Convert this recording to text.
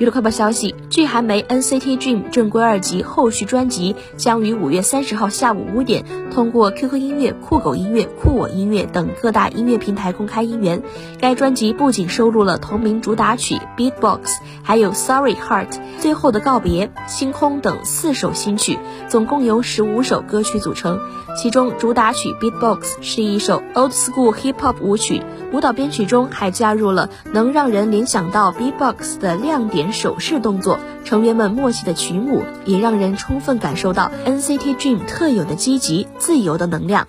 娱乐快报消息，据韩媒 NCT Dream 正规二辑后续专辑将于五月三十号下午五点通过 QQ 音乐、酷狗音乐、酷我音乐等各大音乐平台公开音源。该专辑不仅收录了同名主打曲 Beatbox，还有 Sorry Heart、最后的告别、星空等四首新曲，总共由十五首歌曲组成。其中主打曲 Beatbox 是一首 Old School Hip Hop 舞曲，舞蹈编曲中还加入了能让人联想到 Beatbox 的亮点。手势动作，成员们默契的曲舞，也让人充分感受到 NCT Dream 特有的积极、自由的能量。